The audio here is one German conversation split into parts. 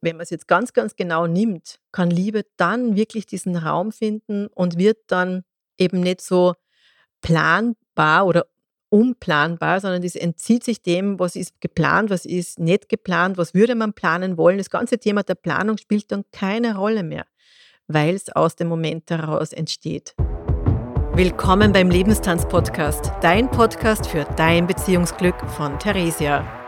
wenn man es jetzt ganz, ganz genau nimmt, kann Liebe dann wirklich diesen Raum finden und wird dann eben nicht so planbar oder unplanbar, sondern das entzieht sich dem, was ist geplant, was ist nicht geplant, was würde man planen wollen. Das ganze Thema der Planung spielt dann keine Rolle mehr, weil es aus dem Moment heraus entsteht. Willkommen beim Lebenstanz-Podcast, dein Podcast für dein Beziehungsglück von Theresia.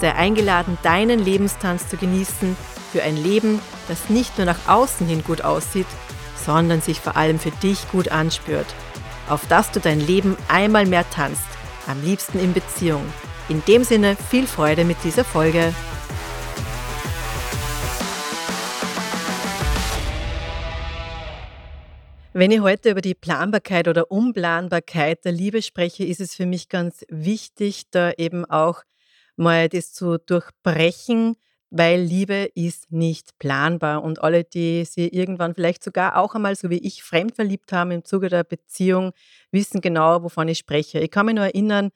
sei eingeladen, deinen Lebenstanz zu genießen für ein Leben, das nicht nur nach außen hin gut aussieht, sondern sich vor allem für dich gut anspürt. Auf dass du dein Leben einmal mehr tanzt, am liebsten in Beziehung. In dem Sinne viel Freude mit dieser Folge. Wenn ich heute über die Planbarkeit oder Unplanbarkeit der Liebe spreche, ist es für mich ganz wichtig, da eben auch mal das zu durchbrechen, weil Liebe ist nicht planbar. Und alle, die sie irgendwann vielleicht sogar auch einmal, so wie ich, fremdverliebt haben im Zuge der Beziehung, wissen genau, wovon ich spreche. Ich kann mich nur erinnern,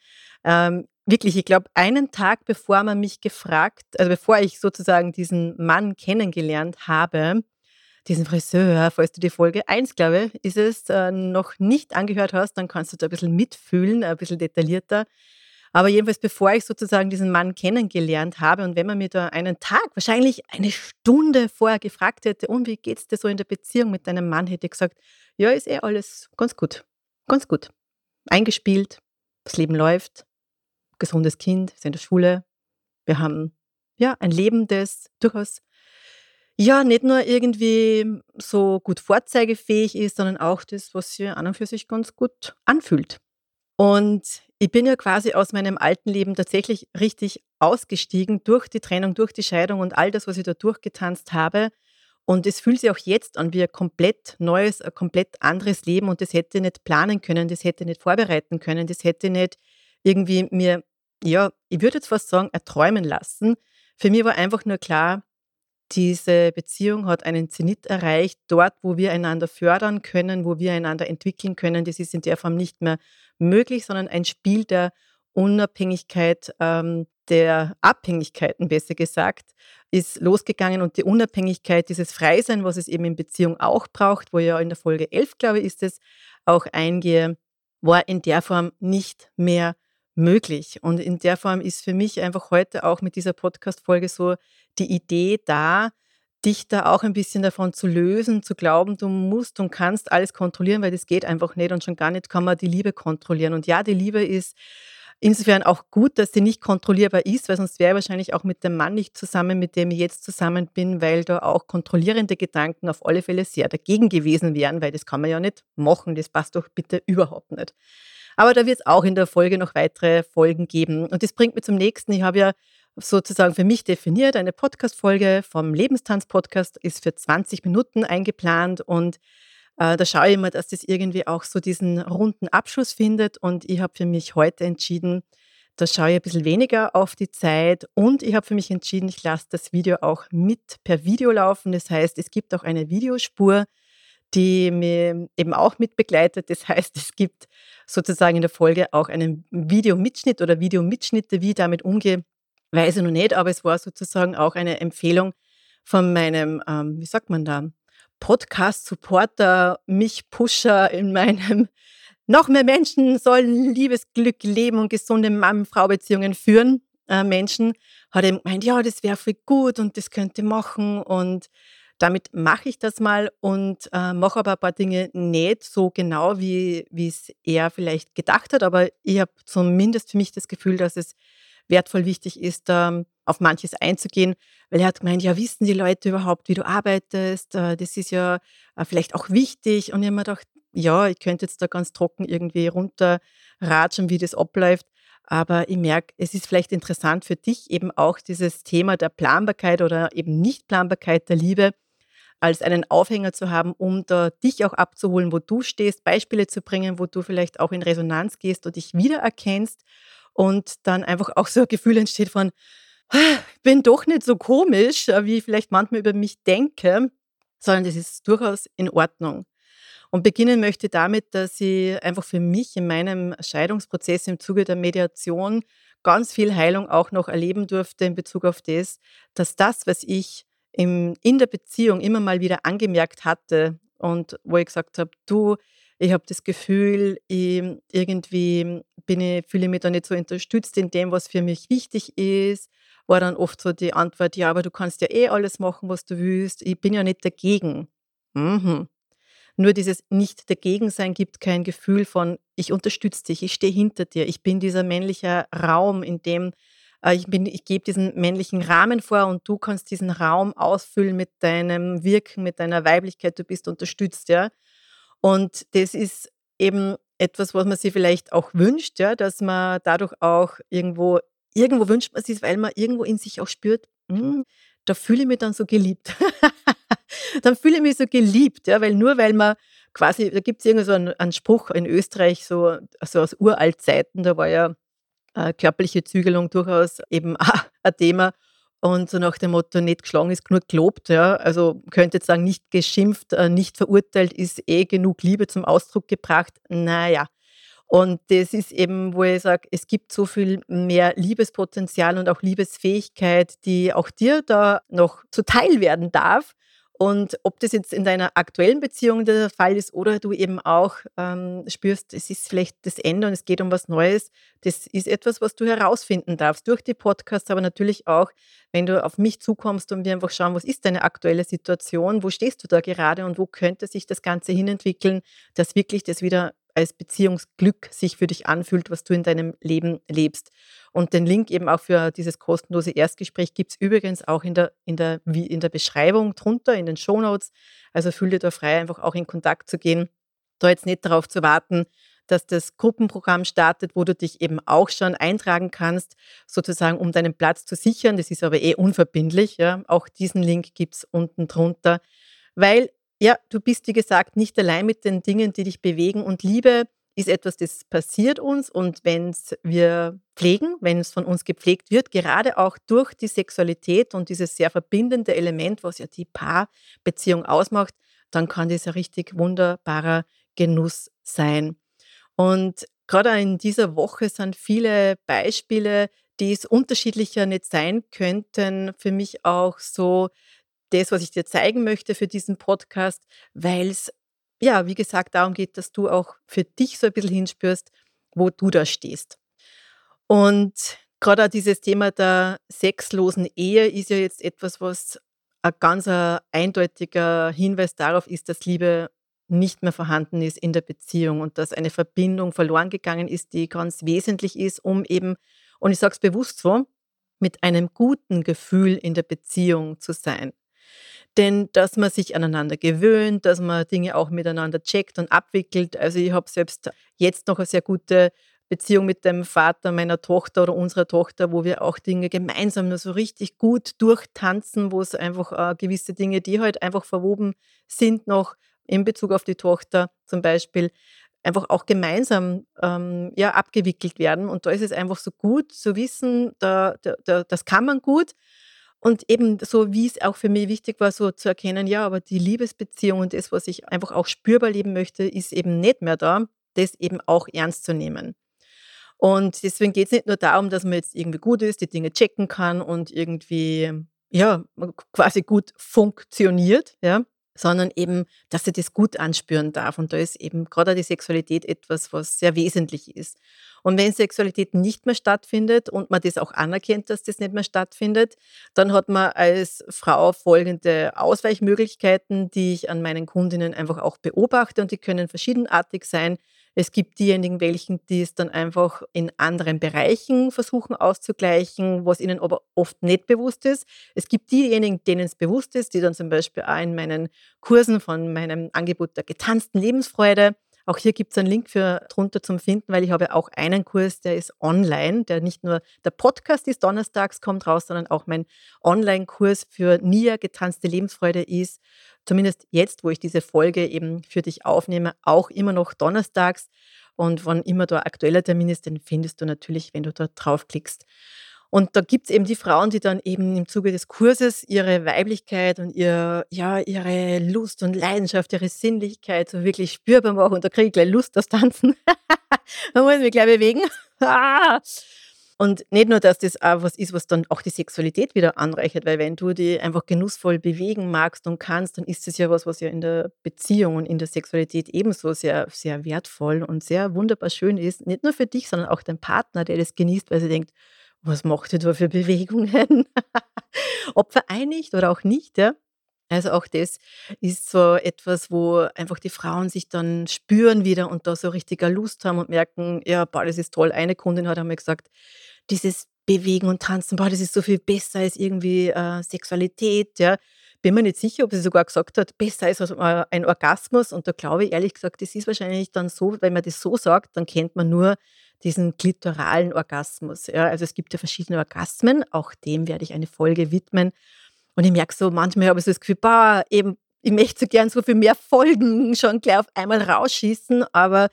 ähm, wirklich, ich glaube, einen Tag bevor man mich gefragt, also bevor ich sozusagen diesen Mann kennengelernt habe, diesen Friseur, falls du die Folge 1, glaube ich, ist es, äh, noch nicht angehört hast, dann kannst du da ein bisschen mitfühlen, ein bisschen detaillierter. Aber jedenfalls, bevor ich sozusagen diesen Mann kennengelernt habe und wenn man mir da einen Tag, wahrscheinlich eine Stunde vorher gefragt hätte, und wie geht's dir so in der Beziehung mit deinem Mann, hätte ich gesagt, ja, ist eh alles ganz gut. Ganz gut. Eingespielt, das Leben läuft, gesundes Kind, ist in der Schule. Wir haben ja ein Leben, das durchaus ja nicht nur irgendwie so gut vorzeigefähig ist, sondern auch das, was sich an und für sich ganz gut anfühlt. Und ich bin ja quasi aus meinem alten Leben tatsächlich richtig ausgestiegen durch die Trennung, durch die Scheidung und all das, was ich da durchgetanzt habe. Und es fühlt sich auch jetzt an wie ein komplett neues, ein komplett anderes Leben. Und das hätte ich nicht planen können, das hätte ich nicht vorbereiten können, das hätte ich nicht irgendwie mir, ja, ich würde jetzt fast sagen, erträumen lassen. Für mich war einfach nur klar, diese Beziehung hat einen Zenit erreicht, dort, wo wir einander fördern können, wo wir einander entwickeln können. Das ist in der Form nicht mehr möglich, sondern ein Spiel der Unabhängigkeit, ähm, der Abhängigkeiten, besser gesagt, ist losgegangen und die Unabhängigkeit, dieses Freisein, was es eben in Beziehung auch braucht, wo ja in der Folge 11, glaube ich, ist es, auch eingehe, war in der Form nicht mehr möglich. Und in der Form ist für mich einfach heute auch mit dieser Podcast-Folge so die Idee da, dich da auch ein bisschen davon zu lösen, zu glauben, du musst und kannst alles kontrollieren, weil das geht einfach nicht und schon gar nicht kann man die Liebe kontrollieren. Und ja, die Liebe ist insofern auch gut, dass sie nicht kontrollierbar ist, weil sonst wäre ich wahrscheinlich auch mit dem Mann nicht zusammen, mit dem ich jetzt zusammen bin, weil da auch kontrollierende Gedanken auf alle Fälle sehr dagegen gewesen wären, weil das kann man ja nicht machen, das passt doch bitte überhaupt nicht. Aber da wird es auch in der Folge noch weitere Folgen geben. Und das bringt mich zum nächsten. Ich habe ja sozusagen für mich definiert, eine Podcast-Folge vom Lebenstanz-Podcast ist für 20 Minuten eingeplant und äh, da schaue ich immer, dass das irgendwie auch so diesen runden Abschluss findet und ich habe für mich heute entschieden, da schaue ich ein bisschen weniger auf die Zeit und ich habe für mich entschieden, ich lasse das Video auch mit per Video laufen. Das heißt, es gibt auch eine Videospur, die mir eben auch mit begleitet. Das heißt, es gibt sozusagen in der Folge auch einen Videomitschnitt oder Videomitschnitte, wie ich damit umgehe, weiß ich noch nicht, aber es war sozusagen auch eine Empfehlung von meinem, ähm, wie sagt man da, Podcast-Supporter, mich Pusher in meinem noch mehr Menschen sollen Liebesglück leben und gesunde Mann-Frau-Beziehungen führen. Äh, Menschen hat eben gemeint, ja, das wäre voll gut und das könnte machen und damit mache ich das mal und äh, mache aber ein paar Dinge nicht so genau, wie es er vielleicht gedacht hat. Aber ich habe zumindest für mich das Gefühl, dass es wertvoll wichtig ist, ähm, auf manches einzugehen, weil er hat gemeint, ja, wissen die Leute überhaupt, wie du arbeitest? Äh, das ist ja äh, vielleicht auch wichtig. Und ich habe mir gedacht, ja, ich könnte jetzt da ganz trocken irgendwie runterratschen, wie das abläuft. Aber ich merke, es ist vielleicht interessant für dich eben auch dieses Thema der Planbarkeit oder eben Nichtplanbarkeit der Liebe als einen Aufhänger zu haben, um da dich auch abzuholen, wo du stehst, Beispiele zu bringen, wo du vielleicht auch in Resonanz gehst und dich wiedererkennst und dann einfach auch so ein Gefühl entsteht von, ich ah, bin doch nicht so komisch, äh, wie ich vielleicht manchmal über mich denke, sondern das ist durchaus in Ordnung. Und beginnen möchte damit, dass ich einfach für mich in meinem Scheidungsprozess im Zuge der Mediation ganz viel Heilung auch noch erleben durfte in Bezug auf das, dass das, was ich in der Beziehung immer mal wieder angemerkt hatte und wo ich gesagt habe, du, ich habe das Gefühl, ich, irgendwie bin ich, fühle ich mich da nicht so unterstützt in dem, was für mich wichtig ist, war dann oft so die Antwort, ja, aber du kannst ja eh alles machen, was du willst, ich bin ja nicht dagegen. Mhm. Nur dieses nicht dagegen sein gibt kein Gefühl von, ich unterstütze dich, ich stehe hinter dir, ich bin dieser männliche Raum, in dem äh, ich, ich gebe diesen männlichen Rahmen vor und du kannst diesen Raum ausfüllen mit deinem Wirken, mit deiner Weiblichkeit, du bist unterstützt, ja. Und das ist eben etwas, was man sich vielleicht auch wünscht, ja, dass man dadurch auch irgendwo, irgendwo wünscht man sich, weil man irgendwo in sich auch spürt, hm, da fühle ich mich dann so geliebt. dann fühle ich mich so geliebt, ja, weil nur weil man quasi, da gibt es irgendwie so einen, einen, Spruch in Österreich, so also aus Uraltzeiten, da war ja äh, körperliche Zügelung durchaus eben ein Thema. Und so nach dem Motto, nicht geschlagen ist genug gelobt. Ja. Also könnte jetzt sagen, nicht geschimpft, äh, nicht verurteilt ist eh genug Liebe zum Ausdruck gebracht. Naja. Und das ist eben, wo ich sage, es gibt so viel mehr Liebespotenzial und auch Liebesfähigkeit, die auch dir da noch zuteil werden darf. Und ob das jetzt in deiner aktuellen Beziehung der Fall ist oder du eben auch ähm, spürst, es ist vielleicht das Ende und es geht um was Neues, das ist etwas, was du herausfinden darfst durch die Podcasts, aber natürlich auch, wenn du auf mich zukommst und wir einfach schauen, was ist deine aktuelle Situation, wo stehst du da gerade und wo könnte sich das Ganze hinentwickeln, dass wirklich das wieder als Beziehungsglück sich für dich anfühlt, was du in deinem Leben lebst. Und den Link eben auch für dieses kostenlose Erstgespräch gibt es übrigens auch in der, in, der, in der Beschreibung drunter, in den Shownotes. Also fühl dir da frei, einfach auch in Kontakt zu gehen. Da jetzt nicht darauf zu warten, dass das Gruppenprogramm startet, wo du dich eben auch schon eintragen kannst, sozusagen um deinen Platz zu sichern. Das ist aber eh unverbindlich. Ja. Auch diesen Link gibt es unten drunter, weil ja, du bist, wie gesagt, nicht allein mit den Dingen, die dich bewegen. Und Liebe ist etwas, das passiert uns. Und wenn es wir pflegen, wenn es von uns gepflegt wird, gerade auch durch die Sexualität und dieses sehr verbindende Element, was ja die Paarbeziehung ausmacht, dann kann das ein richtig wunderbarer Genuss sein. Und gerade in dieser Woche sind viele Beispiele, die es unterschiedlicher nicht sein könnten, für mich auch so das, was ich dir zeigen möchte für diesen Podcast, weil es, ja, wie gesagt, darum geht, dass du auch für dich so ein bisschen hinspürst, wo du da stehst. Und gerade auch dieses Thema der sexlosen Ehe ist ja jetzt etwas, was ein ganz eindeutiger Hinweis darauf ist, dass Liebe nicht mehr vorhanden ist in der Beziehung und dass eine Verbindung verloren gegangen ist, die ganz wesentlich ist, um eben, und ich sage es bewusst so, mit einem guten Gefühl in der Beziehung zu sein. Denn dass man sich aneinander gewöhnt, dass man Dinge auch miteinander checkt und abwickelt. Also ich habe selbst jetzt noch eine sehr gute Beziehung mit dem Vater meiner Tochter oder unserer Tochter, wo wir auch Dinge gemeinsam nur so richtig gut durchtanzen, wo es einfach äh, gewisse Dinge, die halt einfach verwoben sind, noch in Bezug auf die Tochter zum Beispiel, einfach auch gemeinsam ähm, ja, abgewickelt werden. Und da ist es einfach so gut zu wissen, da, da, da, das kann man gut. Und eben so, wie es auch für mich wichtig war, so zu erkennen, ja, aber die Liebesbeziehung und das, was ich einfach auch spürbar leben möchte, ist eben nicht mehr da, das eben auch ernst zu nehmen. Und deswegen geht es nicht nur darum, dass man jetzt irgendwie gut ist, die Dinge checken kann und irgendwie, ja, quasi gut funktioniert, ja, sondern eben, dass sie das gut anspüren darf. Und da ist eben gerade die Sexualität etwas, was sehr wesentlich ist. Und wenn Sexualität nicht mehr stattfindet und man das auch anerkennt, dass das nicht mehr stattfindet, dann hat man als Frau folgende Ausweichmöglichkeiten, die ich an meinen Kundinnen einfach auch beobachte und die können verschiedenartig sein. Es gibt diejenigen, welchen, die es dann einfach in anderen Bereichen versuchen auszugleichen, was ihnen aber oft nicht bewusst ist. Es gibt diejenigen, denen es bewusst ist, die dann zum Beispiel auch in meinen Kursen von meinem Angebot der getanzten Lebensfreude Auch hier gibt es einen Link für drunter zum Finden, weil ich habe auch einen Kurs, der ist online, der nicht nur der Podcast ist donnerstags, kommt raus, sondern auch mein Online-Kurs für NIA getanzte Lebensfreude ist, zumindest jetzt, wo ich diese Folge eben für dich aufnehme, auch immer noch donnerstags. Und wann immer da aktueller Termin ist, den findest du natürlich, wenn du dort draufklickst. Und da gibt es eben die Frauen, die dann eben im Zuge des Kurses ihre Weiblichkeit und ihr, ja, ihre Lust und Leidenschaft, ihre Sinnlichkeit so wirklich spürbar machen. Und da kriege ich gleich Lust aufs Tanzen. da muss ich mich gleich bewegen. Und nicht nur, dass das auch was ist, was dann auch die Sexualität wieder anreichert, weil wenn du die einfach genussvoll bewegen magst und kannst, dann ist das ja was, was ja in der Beziehung und in der Sexualität ebenso sehr, sehr wertvoll und sehr wunderbar schön ist. Nicht nur für dich, sondern auch dein Partner, der das genießt, weil sie denkt, was macht ihr da für Bewegungen? Ob vereinigt oder auch nicht, ja. Also auch das ist so etwas, wo einfach die Frauen sich dann spüren wieder und da so richtiger Lust haben und merken, ja, boah, das ist toll. Eine Kundin hat einmal gesagt, dieses Bewegen und Tanzen, boah, das ist so viel besser als irgendwie äh, Sexualität, ja. Bin mir nicht sicher, ob sie sogar gesagt hat, besser als äh, ein Orgasmus. Und da glaube ich ehrlich gesagt, das ist wahrscheinlich dann so, wenn man das so sagt, dann kennt man nur diesen klitoralen Orgasmus. Ja. Also es gibt ja verschiedene Orgasmen, auch dem werde ich eine Folge widmen. Und ich merke so, manchmal habe ich so das Gefühl, boah, eben, ich möchte so gern so viel mehr Folgen schon gleich auf einmal rausschießen, aber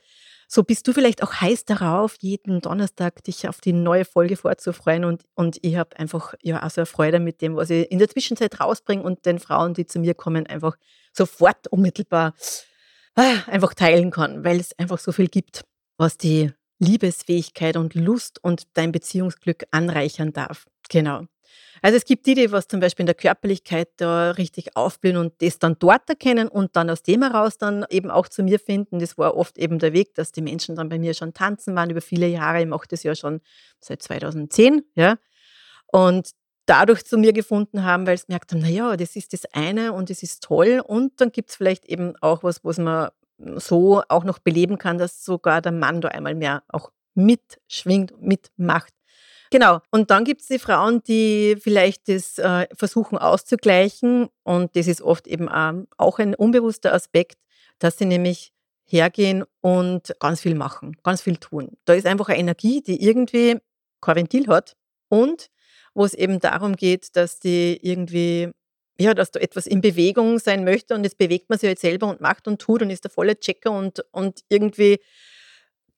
so bist du vielleicht auch heiß darauf, jeden Donnerstag dich auf die neue Folge vorzufreuen und, und ich habe einfach ja auch so eine Freude mit dem, was ich in der Zwischenzeit rausbringe und den Frauen, die zu mir kommen, einfach sofort unmittelbar ah, einfach teilen kann, weil es einfach so viel gibt, was die Liebesfähigkeit und Lust und dein Beziehungsglück anreichern darf. Genau. Also es gibt die, die was zum Beispiel in der Körperlichkeit da richtig aufblühen und das dann dort erkennen und dann aus dem heraus dann eben auch zu mir finden. Das war oft eben der Weg, dass die Menschen dann bei mir schon tanzen waren über viele Jahre. Ich mache das ja schon seit 2010, ja. Und dadurch zu mir gefunden haben, weil sie merkt haben, naja, das ist das eine und das ist toll. Und dann gibt es vielleicht eben auch was, was man so auch noch beleben kann, dass sogar der Mann da einmal mehr auch mitschwingt, mitmacht. Genau. Und dann gibt es die Frauen, die vielleicht das äh, versuchen auszugleichen. Und das ist oft eben auch ein unbewusster Aspekt, dass sie nämlich hergehen und ganz viel machen, ganz viel tun. Da ist einfach eine Energie, die irgendwie kein Ventil hat und wo es eben darum geht, dass die irgendwie ja, dass da etwas in Bewegung sein möchte und jetzt bewegt man sich halt selber und macht und tut und ist der volle Checker und, und irgendwie,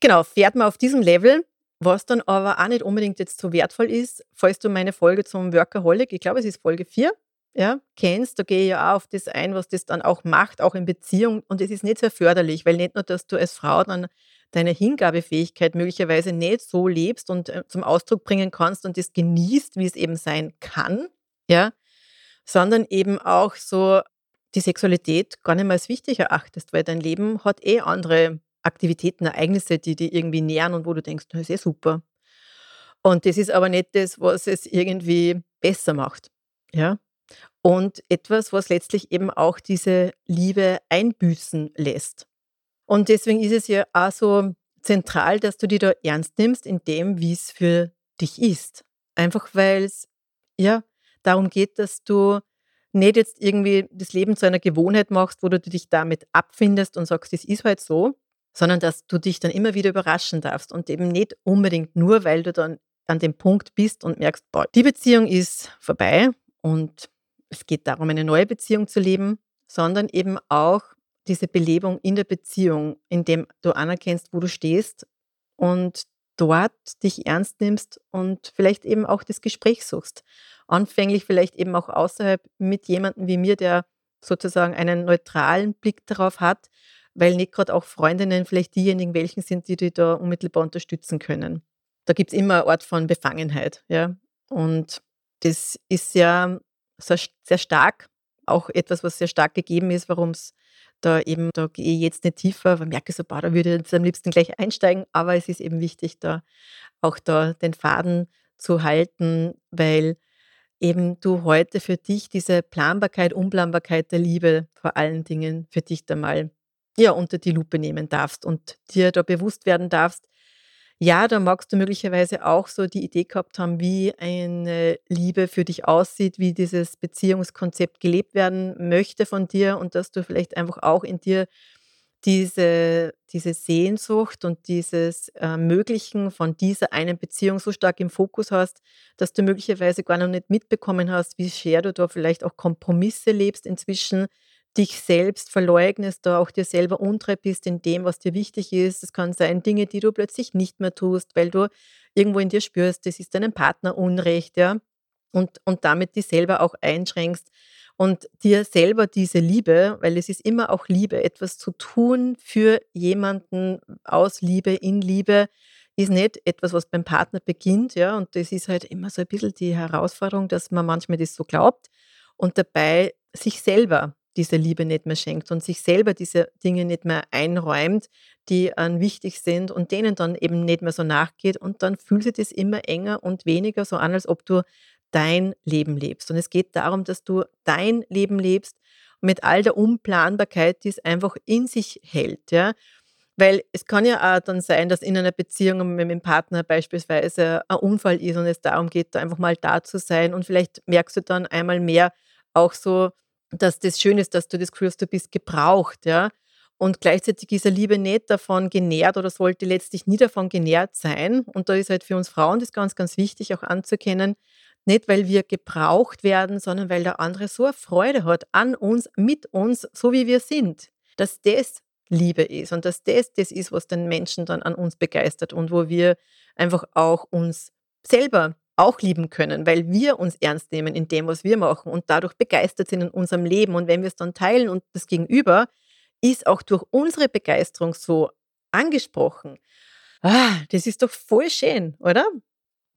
genau, fährt man auf diesem Level, was dann aber auch nicht unbedingt jetzt so wertvoll ist, falls du meine Folge zum Workaholic, ich glaube, es ist Folge 4, ja, kennst, da gehe ich ja auch auf das ein, was das dann auch macht, auch in Beziehung. Und es ist nicht sehr förderlich, weil nicht nur, dass du als Frau dann deine Hingabefähigkeit möglicherweise nicht so lebst und äh, zum Ausdruck bringen kannst und das genießt, wie es eben sein kann, ja, sondern eben auch so die Sexualität gar nicht mehr als wichtig erachtest, weil dein Leben hat eh andere Aktivitäten, Ereignisse, die dich irgendwie nähern und wo du denkst, das ist eh super. Und das ist aber nicht das, was es irgendwie besser macht. Ja? Und etwas, was letztlich eben auch diese Liebe einbüßen lässt. Und deswegen ist es ja auch so zentral, dass du die da ernst nimmst in dem, wie es für dich ist. Einfach weil es ja darum geht, dass du nicht jetzt irgendwie das Leben zu einer Gewohnheit machst, wo du dich damit abfindest und sagst, es ist halt so, sondern dass du dich dann immer wieder überraschen darfst und eben nicht unbedingt nur, weil du dann an dem Punkt bist und merkst, boah, die Beziehung ist vorbei und es geht darum, eine neue Beziehung zu leben, sondern eben auch diese Belebung in der Beziehung, indem du anerkennst, wo du stehst und dort dich ernst nimmst und vielleicht eben auch das Gespräch suchst. Anfänglich vielleicht eben auch außerhalb mit jemandem wie mir, der sozusagen einen neutralen Blick darauf hat, weil nicht gerade auch Freundinnen vielleicht diejenigen welchen sind, die dich da unmittelbar unterstützen können. Da gibt es immer eine Art von Befangenheit. Ja? Und das ist ja sehr, sehr stark, auch etwas, was sehr stark gegeben ist, warum es da eben, da gehe ich jetzt nicht tiefer, weil merke so, da würde ich jetzt am liebsten gleich einsteigen, aber es ist eben wichtig, da auch da den Faden zu halten, weil eben du heute für dich diese Planbarkeit, Unplanbarkeit der Liebe vor allen Dingen für dich da mal ja, unter die Lupe nehmen darfst und dir da bewusst werden darfst, ja, da magst du möglicherweise auch so die Idee gehabt haben, wie eine Liebe für dich aussieht, wie dieses Beziehungskonzept gelebt werden möchte von dir und dass du vielleicht einfach auch in dir diese, diese Sehnsucht und dieses Ermöglichen von dieser einen Beziehung so stark im Fokus hast, dass du möglicherweise gar noch nicht mitbekommen hast, wie sehr du da vielleicht auch Kompromisse lebst inzwischen, dich selbst verleugnest, da auch dir selber untreu bist in dem, was dir wichtig ist. Es kann sein, Dinge, die du plötzlich nicht mehr tust, weil du irgendwo in dir spürst, das ist deinem Partner Unrecht, ja, und, und damit dich selber auch einschränkst und dir selber diese Liebe, weil es ist immer auch Liebe, etwas zu tun für jemanden aus Liebe, in Liebe, ist nicht etwas, was beim Partner beginnt, ja, und das ist halt immer so ein bisschen die Herausforderung, dass man manchmal das so glaubt und dabei sich selber diese Liebe nicht mehr schenkt und sich selber diese Dinge nicht mehr einräumt, die an wichtig sind und denen dann eben nicht mehr so nachgeht und dann fühlt sich das immer enger und weniger so an, als ob du dein Leben lebst. Und es geht darum, dass du dein Leben lebst mit all der Unplanbarkeit, die es einfach in sich hält. Ja? Weil es kann ja auch dann sein, dass in einer Beziehung mit dem Partner beispielsweise ein Unfall ist und es darum geht, da einfach mal da zu sein. Und vielleicht merkst du dann einmal mehr auch so, dass das schön ist, dass du das Gefühl hast, du bist gebraucht. Ja? Und gleichzeitig ist eine Liebe nicht davon genährt oder sollte letztlich nie davon genährt sein. Und da ist halt für uns Frauen das ganz, ganz wichtig auch anzukennen, nicht, weil wir gebraucht werden, sondern weil der andere so eine Freude hat an uns, mit uns, so wie wir sind. Dass das Liebe ist und dass das das ist, was den Menschen dann an uns begeistert und wo wir einfach auch uns selber auch lieben können, weil wir uns ernst nehmen in dem, was wir machen und dadurch begeistert sind in unserem Leben. Und wenn wir es dann teilen und das Gegenüber ist auch durch unsere Begeisterung so angesprochen, ah, das ist doch voll schön, oder?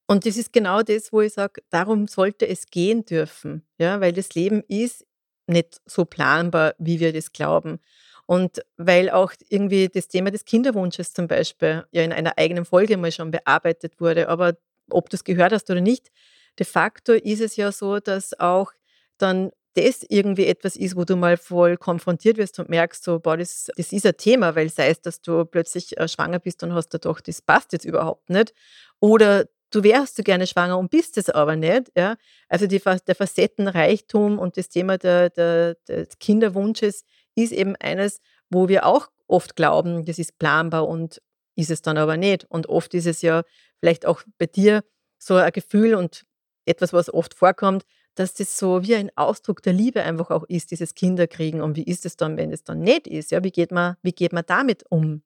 Und das ist genau das, wo ich sage, darum sollte es gehen dürfen, ja, weil das Leben ist nicht so planbar, wie wir das glauben. Und weil auch irgendwie das Thema des Kinderwunsches zum Beispiel ja in einer eigenen Folge mal schon bearbeitet wurde, aber ob du es gehört hast oder nicht, de facto ist es ja so, dass auch dann das irgendwie etwas ist, wo du mal voll konfrontiert wirst und merkst, so, boah, das, das ist ein Thema, weil sei es, dass du plötzlich äh, schwanger bist und hast da doch, das passt jetzt überhaupt nicht. Oder du wärst so gerne schwanger und bist es aber nicht. Ja? Also die, der Facettenreichtum und das Thema der, der, des Kinderwunsches ist eben eines, wo wir auch oft glauben, das ist planbar und ist es dann aber nicht. Und oft ist es ja vielleicht auch bei dir so ein Gefühl und etwas, was oft vorkommt, dass das so wie ein Ausdruck der Liebe einfach auch ist, dieses Kinderkriegen. Und wie ist es dann, wenn es dann nicht ist? Ja, wie geht man, wie geht man damit um?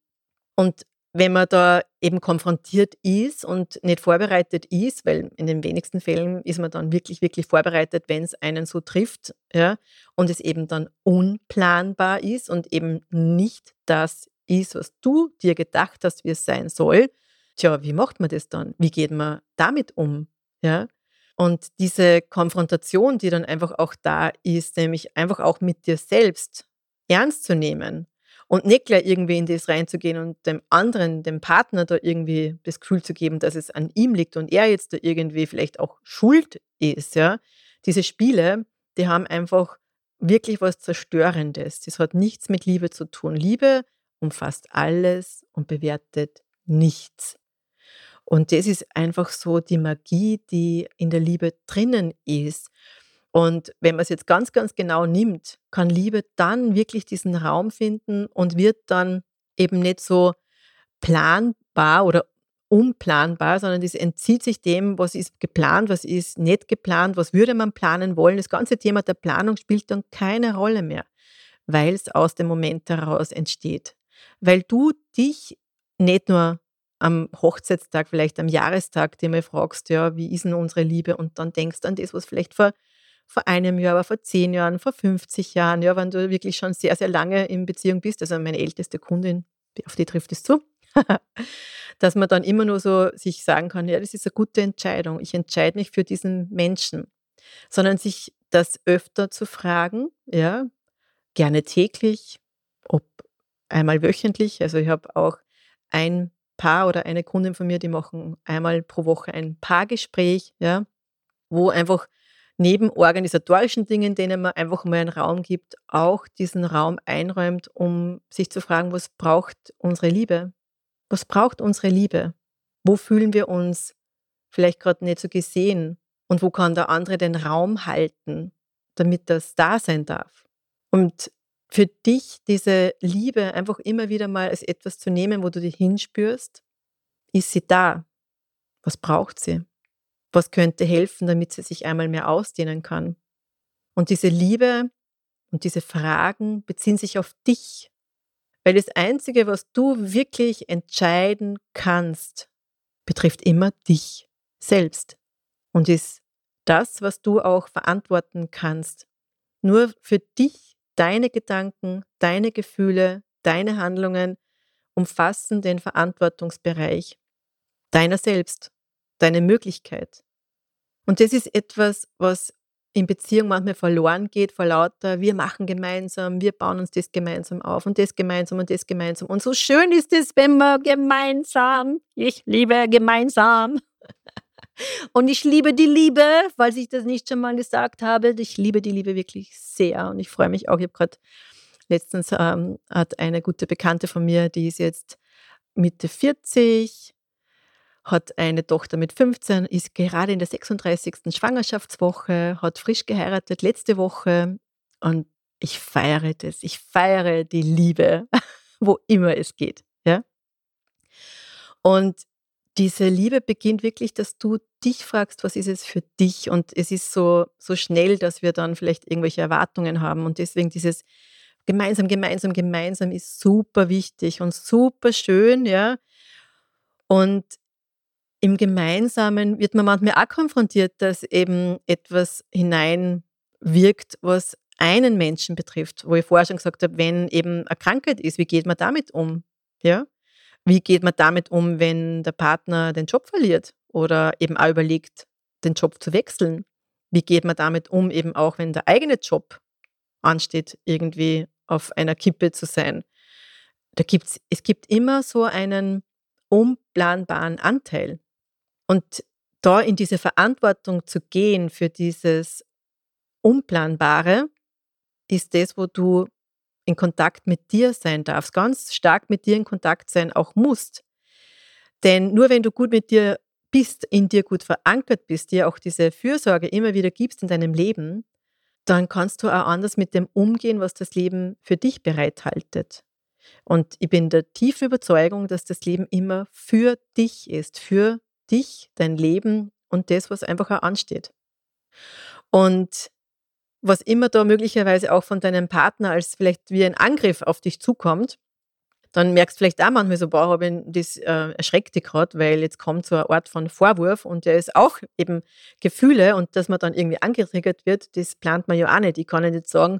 Und wenn man da eben konfrontiert ist und nicht vorbereitet ist, weil in den wenigsten Fällen ist man dann wirklich, wirklich vorbereitet, wenn es einen so trifft, ja, und es eben dann unplanbar ist und eben nicht das ist, was du dir gedacht hast, wie es sein soll. Tja, wie macht man das dann? Wie geht man damit um? Ja? Und diese Konfrontation, die dann einfach auch da ist, nämlich einfach auch mit dir selbst ernst zu nehmen und nicht gleich irgendwie in das reinzugehen und dem anderen, dem Partner da irgendwie das Gefühl zu geben, dass es an ihm liegt und er jetzt da irgendwie vielleicht auch schuld ist, ja. Diese Spiele, die haben einfach wirklich was Zerstörendes. Das hat nichts mit Liebe zu tun. Liebe umfasst alles und bewertet nichts. Und das ist einfach so die Magie, die in der Liebe drinnen ist. Und wenn man es jetzt ganz, ganz genau nimmt, kann Liebe dann wirklich diesen Raum finden und wird dann eben nicht so planbar oder unplanbar, sondern das entzieht sich dem, was ist geplant, was ist nicht geplant, was würde man planen wollen. Das ganze Thema der Planung spielt dann keine Rolle mehr, weil es aus dem Moment heraus entsteht. Weil du dich nicht nur am Hochzeitstag, vielleicht am Jahrestag dir mal fragst, ja, wie ist denn unsere Liebe? Und dann denkst an das, was vielleicht vor vor einem Jahr, aber vor zehn Jahren, vor 50 Jahren, ja, wenn du wirklich schon sehr, sehr lange in Beziehung bist, also meine älteste Kundin, auf die trifft es zu, dass man dann immer nur so sich sagen kann, ja, das ist eine gute Entscheidung, ich entscheide mich für diesen Menschen, sondern sich das öfter zu fragen, ja, gerne täglich, einmal wöchentlich, also ich habe auch ein Paar oder eine Kundin von mir, die machen einmal pro Woche ein Paargespräch, ja, wo einfach neben organisatorischen Dingen, denen man einfach mal einen Raum gibt, auch diesen Raum einräumt, um sich zu fragen, was braucht unsere Liebe? Was braucht unsere Liebe? Wo fühlen wir uns vielleicht gerade nicht so gesehen? Und wo kann der andere den Raum halten, damit das da sein darf? Und für dich diese Liebe einfach immer wieder mal als etwas zu nehmen, wo du dich hinspürst? Ist sie da? Was braucht sie? Was könnte helfen, damit sie sich einmal mehr ausdehnen kann? Und diese Liebe und diese Fragen beziehen sich auf dich, weil das Einzige, was du wirklich entscheiden kannst, betrifft immer dich selbst und ist das, was du auch verantworten kannst. Nur für dich, deine Gedanken, deine Gefühle, deine Handlungen umfassen den Verantwortungsbereich deiner selbst, deine Möglichkeit. Und das ist etwas, was in Beziehung manchmal verloren geht vor lauter, wir machen gemeinsam, wir bauen uns das gemeinsam auf und das gemeinsam und das gemeinsam. Und so schön ist es, wenn wir gemeinsam, ich liebe gemeinsam. Und ich liebe die Liebe, falls ich das nicht schon mal gesagt habe. Ich liebe die Liebe wirklich sehr. Und ich freue mich auch. Ich habe gerade letztens ähm, hat eine gute Bekannte von mir, die ist jetzt Mitte 40, hat eine Tochter mit 15, ist gerade in der 36. Schwangerschaftswoche, hat frisch geheiratet letzte Woche und ich feiere das. Ich feiere die Liebe, wo immer es geht. Ja? Und diese Liebe beginnt wirklich, dass du dich fragst, was ist es für dich? Und es ist so, so schnell, dass wir dann vielleicht irgendwelche Erwartungen haben. Und deswegen dieses gemeinsam, gemeinsam, gemeinsam ist super wichtig und super schön, ja. Und im Gemeinsamen wird man manchmal auch konfrontiert, dass eben etwas hineinwirkt, was einen Menschen betrifft, wo ich vorher schon gesagt habe, wenn eben eine Krankheit ist, wie geht man damit um? Ja? Wie geht man damit um, wenn der Partner den Job verliert oder eben auch überlegt, den Job zu wechseln? Wie geht man damit um, eben auch wenn der eigene Job ansteht, irgendwie auf einer Kippe zu sein? Da gibt's, es gibt immer so einen unplanbaren Anteil. Und da in diese Verantwortung zu gehen für dieses Unplanbare, ist das, wo du in Kontakt mit dir sein darfst, ganz stark mit dir in Kontakt sein auch musst. Denn nur wenn du gut mit dir bist, in dir gut verankert bist, dir auch diese Fürsorge immer wieder gibst in deinem Leben, dann kannst du auch anders mit dem umgehen, was das Leben für dich bereithaltet. Und ich bin der tiefen Überzeugung, dass das Leben immer für dich ist, für dich, dein Leben und das, was einfach auch ansteht. Und was immer da möglicherweise auch von deinem Partner als vielleicht wie ein Angriff auf dich zukommt, dann merkst du vielleicht auch manchmal so, boah, habe ich das äh, erschreckt dich gerade, weil jetzt kommt so eine Art von Vorwurf und der ist auch eben Gefühle und dass man dann irgendwie angetriggert wird, das plant man ja auch nicht. Ich kann nicht sagen,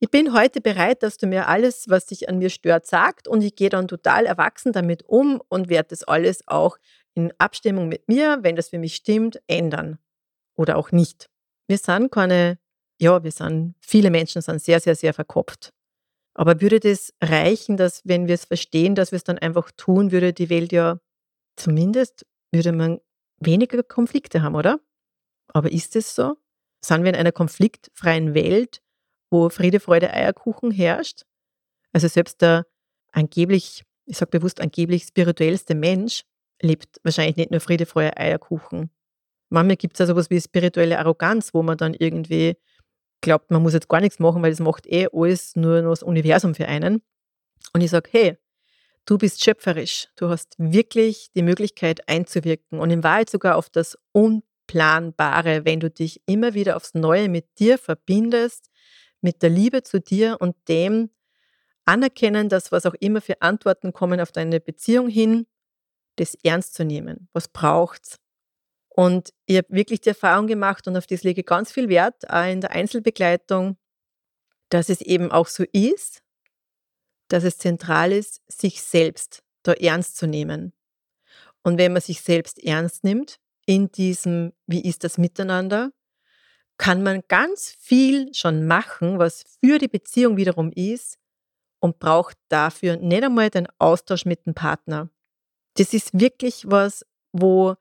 ich bin heute bereit, dass du mir alles, was dich an mir stört, sagt und ich gehe dann total erwachsen damit um und werde das alles auch in Abstimmung mit mir, wenn das für mich stimmt, ändern oder auch nicht. Wir sind keine, ja, wir sind, viele Menschen sind sehr, sehr, sehr verkopft. Aber würde das reichen, dass wenn wir es verstehen, dass wir es dann einfach tun, würde die Welt ja zumindest, würde man weniger Konflikte haben, oder? Aber ist es so? Sind wir in einer konfliktfreien Welt, wo Friede, Freude, Eierkuchen herrscht? Also selbst der angeblich, ich sage bewusst angeblich spirituellste Mensch lebt wahrscheinlich nicht nur Friede, Freude, Eierkuchen. Manchmal gibt es ja sowas wie spirituelle Arroganz, wo man dann irgendwie glaubt, man muss jetzt gar nichts machen, weil das macht eh alles nur, nur das Universum für einen. Und ich sage, hey, du bist schöpferisch. Du hast wirklich die Möglichkeit einzuwirken und in Wahrheit sogar auf das Unplanbare, wenn du dich immer wieder aufs Neue mit dir verbindest, mit der Liebe zu dir und dem anerkennen, dass was auch immer für Antworten kommen auf deine Beziehung hin, das ernst zu nehmen. Was braucht's? Und ich habe wirklich die Erfahrung gemacht und auf das lege ich ganz viel Wert, in der Einzelbegleitung, dass es eben auch so ist, dass es zentral ist, sich selbst da ernst zu nehmen. Und wenn man sich selbst ernst nimmt, in diesem, wie ist das miteinander, kann man ganz viel schon machen, was für die Beziehung wiederum ist und braucht dafür nicht einmal den Austausch mit dem Partner das ist wirklich was, wo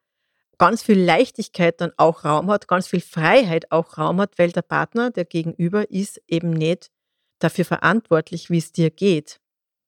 ganz viel Leichtigkeit dann auch Raum hat, ganz viel Freiheit auch Raum hat, weil der Partner, der Gegenüber, ist eben nicht dafür verantwortlich, wie es dir geht.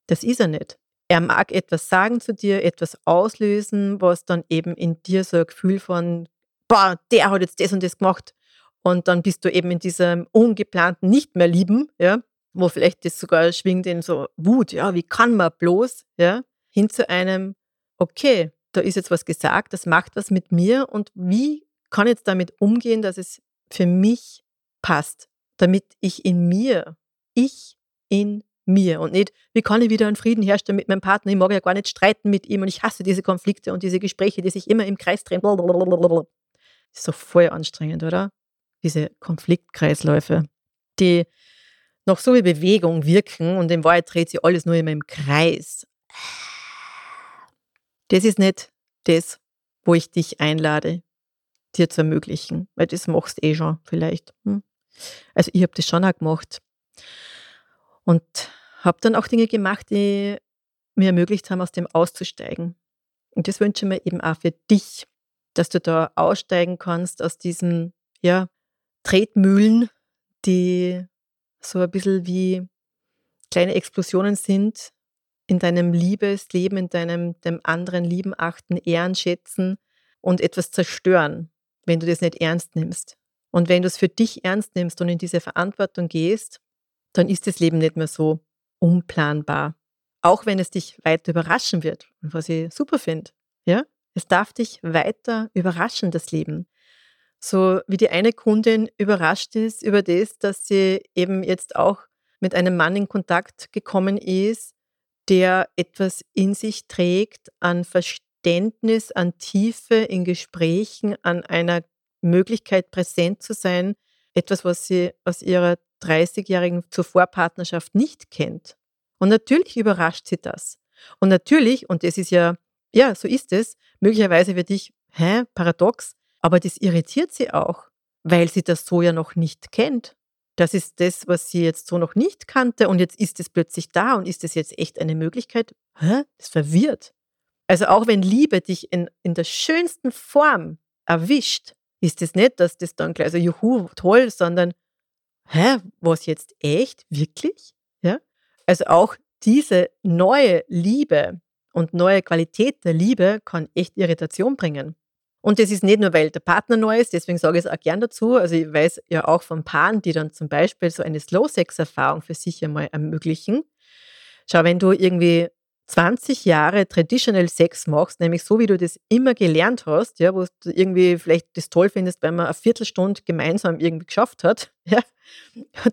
Das ist er nicht. Er mag etwas sagen zu dir, etwas auslösen, was dann eben in dir so ein Gefühl von, boah, der hat jetzt das und das gemacht. Und dann bist du eben in diesem ungeplanten Nicht mehr lieben, ja. wo vielleicht das sogar schwingt in so Wut, ja, wie kann man bloß, ja, hin zu einem, okay, da ist jetzt was gesagt, das macht was mit mir und wie kann jetzt damit umgehen, dass es für mich passt, damit ich in mir, ich in mir und nicht, wie kann ich wieder einen Frieden herstellen mit meinem Partner, ich mag ja gar nicht streiten mit ihm und ich hasse diese Konflikte und diese Gespräche, die sich immer im Kreis drehen. Das ist so voll anstrengend, oder? Diese Konfliktkreisläufe, die noch so wie Bewegung wirken und in Wahrheit dreht sich alles nur immer im Kreis. Das ist nicht das, wo ich dich einlade, dir zu ermöglichen, weil das machst eh schon vielleicht. Hm? Also ich habe das schon auch gemacht und habe dann auch Dinge gemacht, die mir ermöglicht haben, aus dem auszusteigen. Und das wünsche ich mir eben auch für dich, dass du da aussteigen kannst aus diesen ja, Tretmühlen, die so ein bisschen wie kleine Explosionen sind in deinem Liebesleben, in deinem dem anderen lieben, achten, ehren, schätzen und etwas zerstören, wenn du das nicht ernst nimmst. Und wenn du es für dich ernst nimmst und in diese Verantwortung gehst, dann ist das Leben nicht mehr so unplanbar. Auch wenn es dich weiter überraschen wird, was ich super finde. Ja? Es darf dich weiter überraschen, das Leben. So wie die eine Kundin überrascht ist über das, dass sie eben jetzt auch mit einem Mann in Kontakt gekommen ist, der etwas in sich trägt an Verständnis, an Tiefe in Gesprächen, an einer Möglichkeit präsent zu sein, etwas, was sie aus ihrer 30-jährigen Zuvorpartnerschaft nicht kennt. Und natürlich überrascht sie das. Und natürlich, und das ist ja, ja, so ist es, möglicherweise für dich, hä, paradox, aber das irritiert sie auch, weil sie das so ja noch nicht kennt. Das ist das, was sie jetzt so noch nicht kannte und jetzt ist es plötzlich da und ist es jetzt echt eine Möglichkeit? Hä? Das verwirrt. Also auch wenn Liebe dich in, in der schönsten Form erwischt, ist es nicht, dass das dann gleich so, juhu, toll, sondern, hä, was jetzt echt? Wirklich? Ja? Also auch diese neue Liebe und neue Qualität der Liebe kann echt Irritation bringen. Und das ist nicht nur, weil der Partner neu ist, deswegen sage ich es auch gern dazu. Also ich weiß ja auch von Paaren, die dann zum Beispiel so eine Slow-Sex-Erfahrung für sich einmal ermöglichen. Schau, wenn du irgendwie 20 Jahre Traditional Sex machst, nämlich so, wie du das immer gelernt hast, ja, wo du irgendwie vielleicht das toll findest, weil man eine Viertelstunde gemeinsam irgendwie geschafft hat, ja,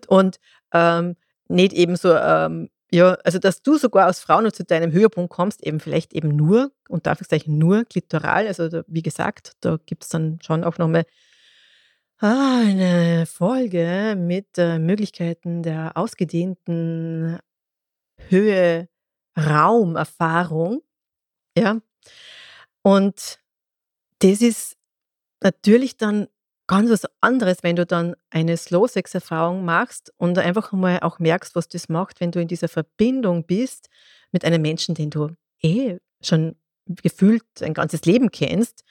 und ähm, nicht eben so ähm, ja, also dass du sogar als Frau noch zu deinem Höhepunkt kommst, eben vielleicht eben nur, und darf ich sagen, nur klitoral. Also wie gesagt, da gibt es dann schon auch nochmal ah, eine Folge mit äh, Möglichkeiten der ausgedehnten Höhe-Raum-Erfahrung. Ja. Und das ist natürlich dann ganz was anderes, wenn du dann eine Slow-Sex-Erfahrung machst und einfach mal auch merkst, was das macht, wenn du in dieser Verbindung bist mit einem Menschen, den du eh schon gefühlt ein ganzes Leben kennst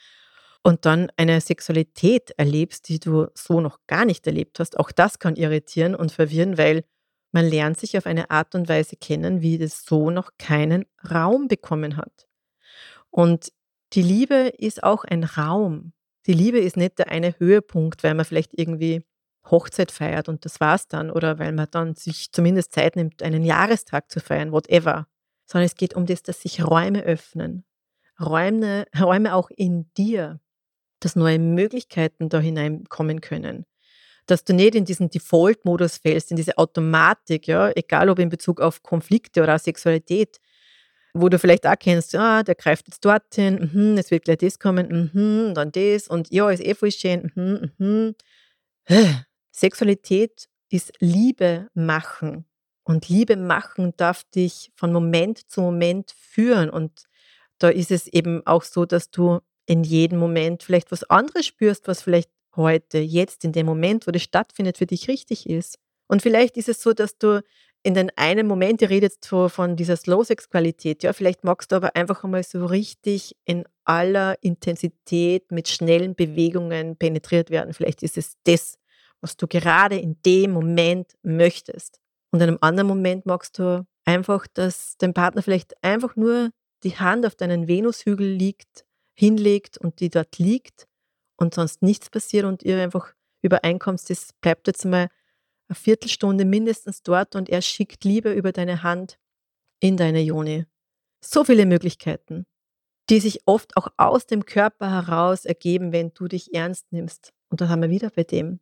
und dann eine Sexualität erlebst, die du so noch gar nicht erlebt hast. Auch das kann irritieren und verwirren, weil man lernt sich auf eine Art und Weise kennen, wie das so noch keinen Raum bekommen hat. Und die Liebe ist auch ein Raum. Die Liebe ist nicht der eine Höhepunkt, weil man vielleicht irgendwie Hochzeit feiert und das war's dann oder weil man dann sich zumindest Zeit nimmt, einen Jahrestag zu feiern, whatever. Sondern es geht um das, dass sich Räume öffnen. Räume, Räume auch in dir, dass neue Möglichkeiten da hineinkommen können. Dass du nicht in diesen Default-Modus fällst, in diese Automatik, ja, egal ob in Bezug auf Konflikte oder Sexualität, wo du vielleicht auch kennst, ja, der greift jetzt dorthin, mhm, es wird gleich das kommen, mhm, dann das und ja, ist eh voll schön, mhm, mhm. Sexualität ist Liebe machen. Und Liebe machen darf dich von Moment zu Moment führen. Und da ist es eben auch so, dass du in jedem Moment vielleicht was anderes spürst, was vielleicht heute, jetzt, in dem Moment, wo das stattfindet, für dich richtig ist. Und vielleicht ist es so, dass du in den einen Moment, ihr redet so von dieser Slow-Sex-Qualität, ja, vielleicht magst du aber einfach einmal so richtig in aller Intensität mit schnellen Bewegungen penetriert werden. Vielleicht ist es das, was du gerade in dem Moment möchtest. Und in einem anderen Moment magst du einfach, dass dein Partner vielleicht einfach nur die Hand auf deinen Venushügel liegt, hinlegt und die dort liegt und sonst nichts passiert und ihr einfach übereinkommst, das bleibt jetzt mal eine Viertelstunde mindestens dort und er schickt Liebe über deine Hand in deine Joni. So viele Möglichkeiten, die sich oft auch aus dem Körper heraus ergeben, wenn du dich ernst nimmst. Und da haben wir wieder bei dem.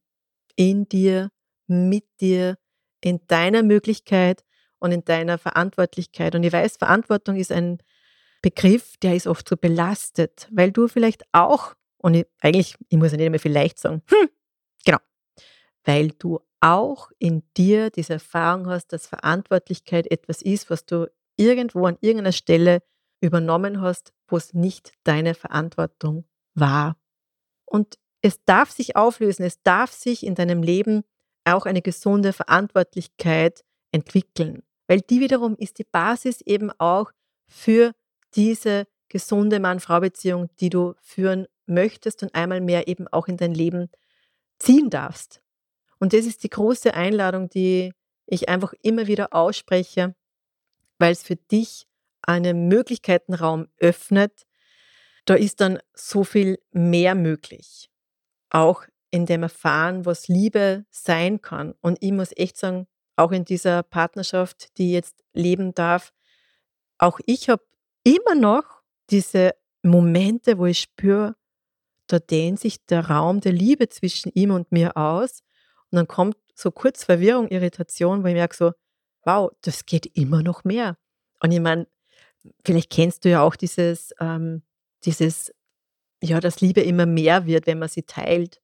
In dir, mit dir, in deiner Möglichkeit und in deiner Verantwortlichkeit. Und ich weiß, Verantwortung ist ein Begriff, der ist oft so belastet, weil du vielleicht auch, und ich, eigentlich, ich muss ja nicht mehr vielleicht sagen, hm, genau, weil du auch in dir diese Erfahrung hast, dass Verantwortlichkeit etwas ist, was du irgendwo an irgendeiner Stelle übernommen hast, wo es nicht deine Verantwortung war. Und es darf sich auflösen, es darf sich in deinem Leben auch eine gesunde Verantwortlichkeit entwickeln, weil die wiederum ist die Basis eben auch für diese gesunde Mann-Frau-Beziehung, die du führen möchtest und einmal mehr eben auch in dein Leben ziehen darfst. Und das ist die große Einladung, die ich einfach immer wieder ausspreche, weil es für dich einen Möglichkeitenraum öffnet. Da ist dann so viel mehr möglich. Auch in dem Erfahren, was Liebe sein kann. Und ich muss echt sagen, auch in dieser Partnerschaft, die jetzt leben darf, auch ich habe immer noch diese Momente, wo ich spüre, da dehnt sich der Raum der Liebe zwischen ihm und mir aus. Und dann kommt so kurz Verwirrung, Irritation, wo ich merke so, wow, das geht immer noch mehr. Und ich meine, vielleicht kennst du ja auch dieses, ähm, dieses, ja, dass Liebe immer mehr wird, wenn man sie teilt.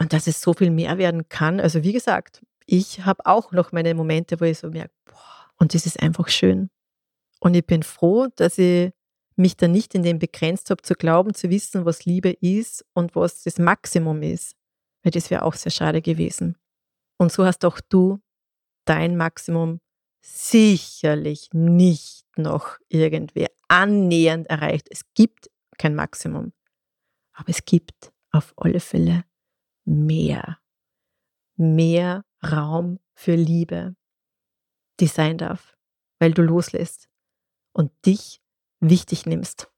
Und dass es so viel mehr werden kann. Also wie gesagt, ich habe auch noch meine Momente, wo ich so merke, boah, und das ist einfach schön. Und ich bin froh, dass ich mich da nicht in dem begrenzt habe, zu glauben, zu wissen, was Liebe ist und was das Maximum ist. Weil das wäre auch sehr schade gewesen. Und so hast auch du dein Maximum sicherlich nicht noch irgendwie annähernd erreicht. Es gibt kein Maximum. Aber es gibt auf alle Fälle mehr. Mehr Raum für Liebe, die sein darf, weil du loslässt und dich wichtig nimmst.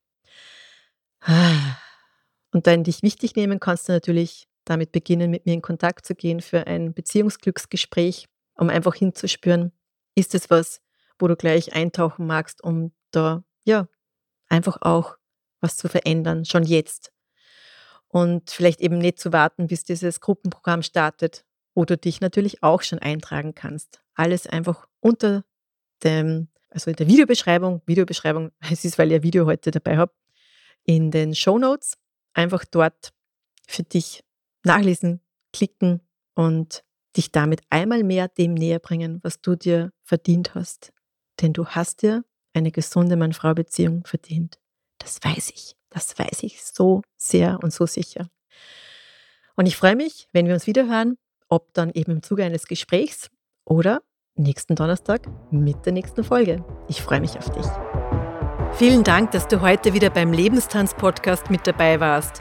Und dann dich wichtig nehmen kannst du natürlich damit beginnen, mit mir in Kontakt zu gehen für ein Beziehungsglücksgespräch, um einfach hinzuspüren, ist es was, wo du gleich eintauchen magst, um da, ja, einfach auch was zu verändern, schon jetzt. Und vielleicht eben nicht zu warten, bis dieses Gruppenprogramm startet, wo du dich natürlich auch schon eintragen kannst. Alles einfach unter dem, also in der Videobeschreibung, Videobeschreibung, es ist, weil ein Video heute dabei habe, in den Show Notes einfach dort für dich nachlesen, klicken und dich damit einmal mehr dem näher bringen, was du dir verdient hast. Denn du hast dir eine gesunde Mann-Frau-Beziehung verdient. Das weiß ich. Das weiß ich so sehr und so sicher. Und ich freue mich, wenn wir uns wieder hören, ob dann eben im Zuge eines Gesprächs oder nächsten Donnerstag mit der nächsten Folge. Ich freue mich auf dich. Vielen Dank, dass du heute wieder beim Lebenstanz-Podcast mit dabei warst.